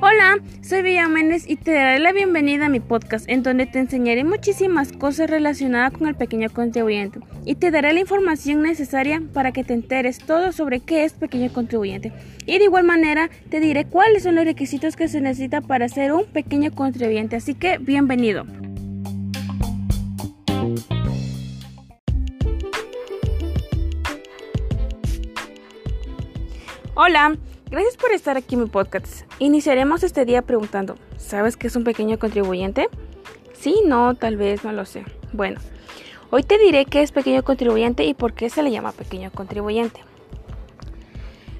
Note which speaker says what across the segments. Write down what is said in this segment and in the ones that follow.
Speaker 1: Hola, soy Villa Méndez y te daré la bienvenida a mi podcast en donde te enseñaré muchísimas cosas relacionadas con el pequeño contribuyente y te daré la información necesaria para que te enteres todo sobre qué es pequeño contribuyente. Y de igual manera te diré cuáles son los requisitos que se necesita para ser un pequeño contribuyente, así que bienvenido. Hola, gracias por estar aquí en mi podcast. Iniciaremos este día preguntando, ¿sabes qué es un pequeño contribuyente? Sí, no, tal vez, no lo sé. Bueno, hoy te diré qué es pequeño contribuyente y por qué se le llama pequeño contribuyente.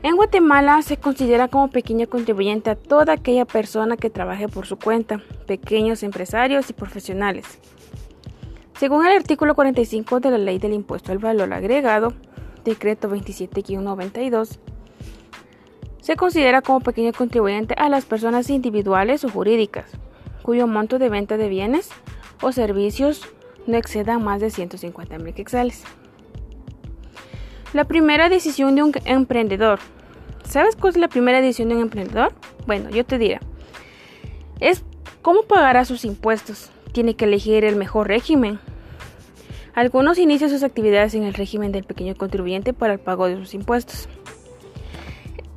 Speaker 1: En Guatemala se considera como pequeño contribuyente a toda aquella persona que trabaje por su cuenta, pequeños empresarios y profesionales. Según el artículo 45 de la Ley del Impuesto al Valor Agregado, decreto 27-92, se considera como pequeño contribuyente a las personas individuales o jurídicas, cuyo monto de venta de bienes o servicios no exceda más de 150 mil quetzales. La primera decisión de un emprendedor. ¿Sabes cuál es la primera decisión de un emprendedor? Bueno, yo te diré. Es cómo pagará sus impuestos. Tiene que elegir el mejor régimen. Algunos inician sus actividades en el régimen del pequeño contribuyente para el pago de sus impuestos.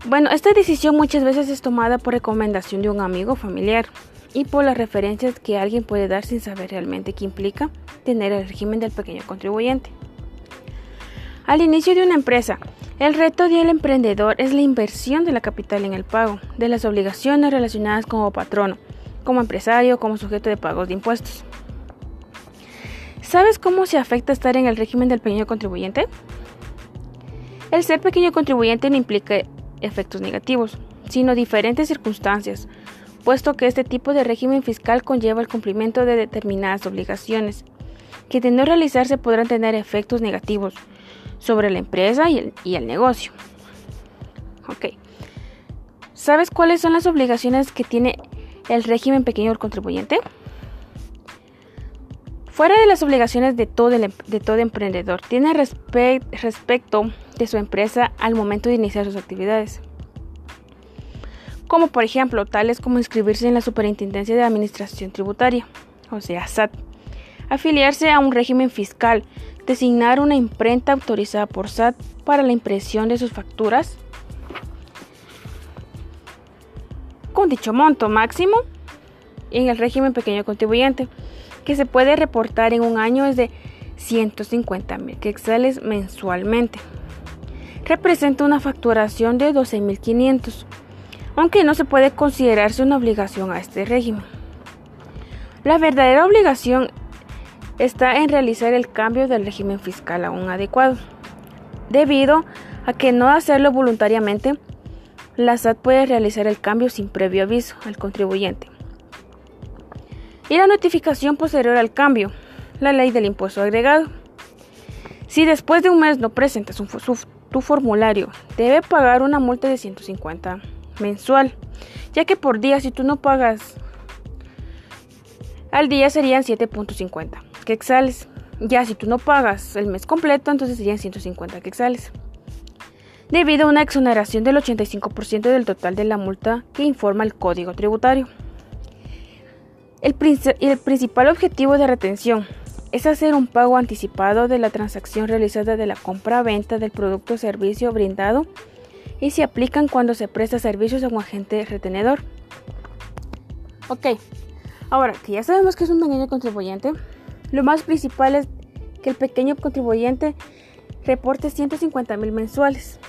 Speaker 1: Bueno, esta decisión muchas veces es tomada por recomendación de un amigo familiar y por las referencias que alguien puede dar sin saber realmente qué implica tener el régimen del pequeño contribuyente. Al inicio de una empresa, el reto del emprendedor es la inversión de la capital en el pago de las obligaciones relacionadas como patrono, como empresario, como sujeto de pagos de impuestos. ¿Sabes cómo se afecta estar en el régimen del pequeño contribuyente? El ser pequeño contribuyente no implica efectos negativos, sino diferentes circunstancias, puesto que este tipo de régimen fiscal conlleva el cumplimiento de determinadas obligaciones, que de no realizarse podrán tener efectos negativos sobre la empresa y el, negocio. Ok. ¿Sabes cuáles son las obligaciones que tiene el régimen pequeño contribuyente? Fuera de las obligaciones de todo, todo emprendedor, tiene respecto de su empresa al momento de iniciar sus actividades. Como por ejemplo, tales como inscribirse en la Superintendencia de Administración Tributaria, o sea, SAT, afiliarse a un régimen fiscal, designar una imprenta autorizada por SAT para la impresión de sus facturas, con dicho monto máximo en el régimen pequeño contribuyente que se puede reportar en un año es de 150 mil quetzales mensualmente. Representa una facturación de 12.500, aunque no se puede considerarse una obligación a este régimen. La verdadera obligación está en realizar el cambio del régimen fiscal a un adecuado, debido a que no hacerlo voluntariamente, la SAT puede realizar el cambio sin previo aviso al contribuyente y la notificación posterior al cambio, la ley del impuesto agregado. Si después de un mes no presentas tu formulario, debe pagar una multa de 150 mensual, ya que por día si tú no pagas al día serían 7.50 quexales. Ya si tú no pagas el mes completo, entonces serían 150 quexales. Debido a una exoneración del 85% del total de la multa que informa el Código Tributario. El, principal objetivo de retención es hacer un pago anticipado de la transacción realizada de la compra-venta del producto o servicio brindado y se aplican cuando se presta servicios a un agente retenedor. Ok, ahora que ya sabemos que es un pequeño contribuyente, lo más principal es que el pequeño contribuyente reporte 150 mil mensuales.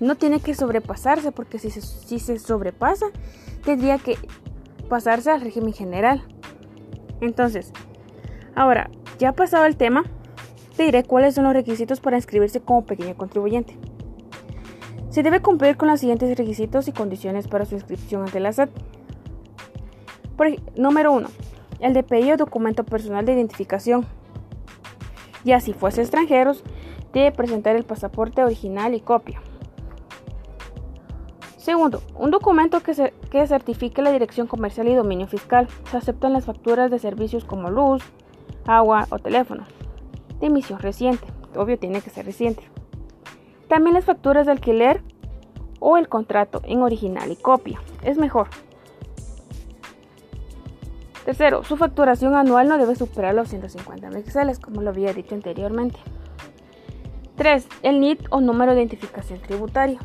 Speaker 1: No tiene que sobrepasarse porque si si se sobrepasa tendría que pasarse al régimen general. Entonces, ahora, ya pasado el tema, te diré cuáles son los requisitos para inscribirse como pequeño contribuyente. Se debe cumplir con los siguientes requisitos y condiciones para su inscripción ante la SAT. Por, número 1. El DPI o documento personal de identificación. Ya si fuese extranjeros, debe presentar el pasaporte original y copia. Segundo, un documento que, certifique la dirección comercial y dominio fiscal. Se aceptan las facturas de servicios como luz, agua o teléfono. De emisión reciente. Obvio tiene que ser reciente. También las facturas de alquiler o el contrato en original y copia. Es mejor. Tercero, su facturación anual no debe superar los 150 megazales, como lo había dicho anteriormente. 3. El NIT o número de identificación tributaria.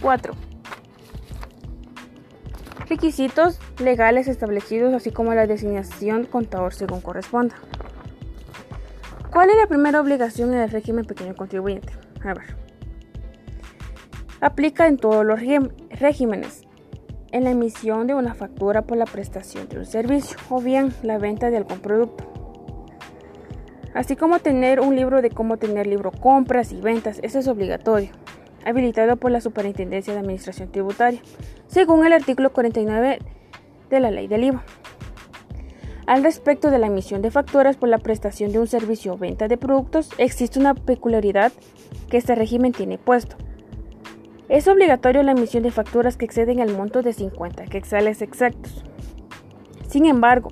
Speaker 1: 4. Requisitos legales establecidos, así como la designación contador según corresponda. ¿Cuál es la primera obligación en el régimen pequeño contribuyente? A ver. Aplica en todos los regímenes, en la emisión de una factura por la prestación de un servicio o bien la venta de algún producto. Así como tener un libro de cómo tener libro compras y ventas, eso es obligatorio, habilitado por la Superintendencia de Administración Tributaria, según el artículo 49 de la Ley del IVA. Al respecto de la emisión de facturas por la prestación de un servicio o venta de productos, existe una peculiaridad que este régimen tiene puesto. Es obligatorio la emisión de facturas que exceden el monto de 50 quetzales exactos. Sin embargo,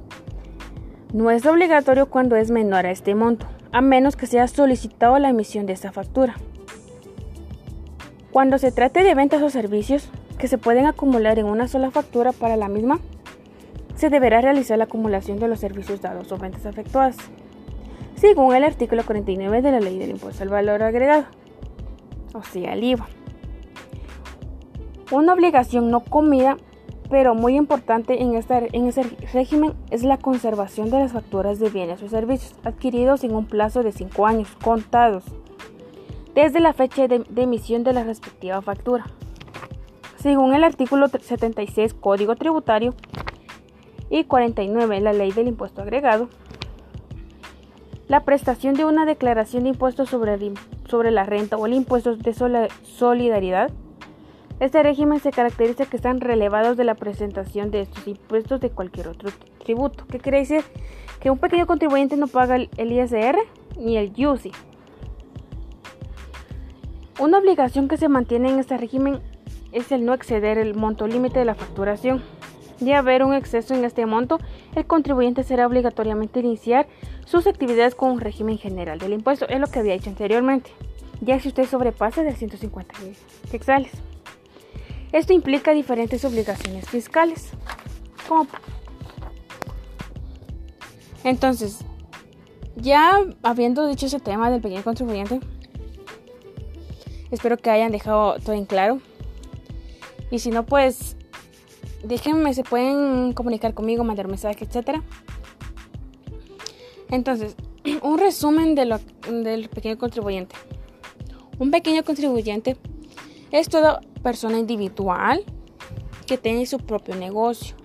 Speaker 1: no es obligatorio cuando es menor a este monto, a menos que sea solicitado la emisión de esta factura. Cuando se trate de ventas o servicios que se pueden acumular en una sola factura para la misma, se deberá realizar la acumulación de los servicios dados o ventas efectuadas, según el artículo 49 de la Ley del Impuesto al Valor Agregado, o sea, el IVA. Una obligación no comida, pero muy importante en, en ese régimen, es la conservación de las facturas de bienes o servicios adquiridos en un plazo de 5 años contados desde la fecha de, emisión de la respectiva factura. Según el artículo 76 Código Tributario y 49 la Ley del Impuesto Agregado, la prestación de una declaración de impuestos sobre, sobre la renta o el impuesto de solidaridad este régimen se caracteriza que están relevados de la presentación de estos impuestos de cualquier otro tributo. ¿Qué quiere decir? Que un pequeño contribuyente no paga el ISR ni el UCI. Una obligación que se mantiene en este régimen es el no exceder el monto límite de la facturación. De haber un exceso en este monto, el contribuyente será obligatoriamente iniciar sus actividades con un régimen general del impuesto. Es lo que había dicho anteriormente. Ya si usted sobrepasa de 150 mil quetzales. Esto implica diferentes obligaciones fiscales. Entonces, ya habiendo dicho ese tema del pequeño contribuyente, espero que hayan dejado todo en claro. Y si no, pues déjenme, se pueden comunicar conmigo, mandar mensaje, etc. Entonces, un resumen de lo, del pequeño contribuyente. Un pequeño contribuyente es toda persona individual que tiene su propio negocio.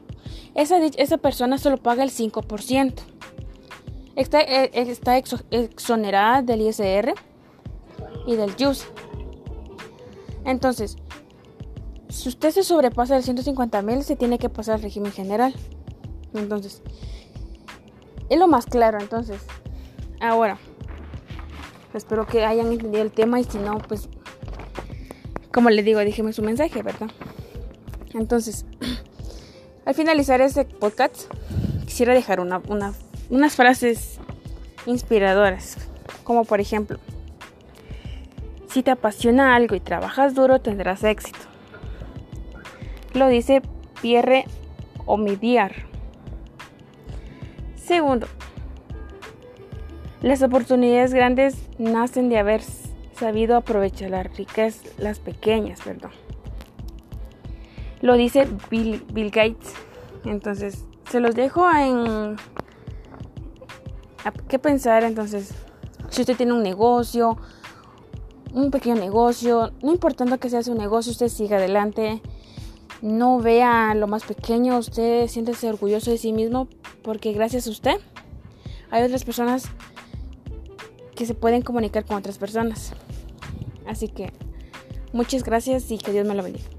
Speaker 1: Esa, esa persona solo paga el 5%. Está, eh, está exonerada del ISR y del JUS. Entonces, si usted se sobrepasa el 150 mil, se tiene que pasar al régimen general. Entonces, es lo más claro. Entonces, ahora, espero que hayan entendido el tema y si no, pues como le digo, déjeme su mensaje, ¿verdad? Entonces, al finalizar este podcast, quisiera dejar unas frases inspiradoras, como por ejemplo, si te apasiona algo y trabajas duro, tendrás éxito. Lo dice Pierre Omidyar. Segundo, las oportunidades grandes nacen de haber sabido aprovechar las ricas, las pequeñas, perdón. Lo dice Bill, Bill Gates. Entonces, se los dejo en... ¿A qué pensar? Entonces, si usted tiene un negocio, un pequeño negocio, no importando que sea su negocio, usted siga adelante. No vea lo más pequeño, usted siéntese orgulloso de sí mismo porque gracias a usted hay otras personas que se pueden comunicar con otras personas. Así que muchas gracias y que Dios me lo bendiga.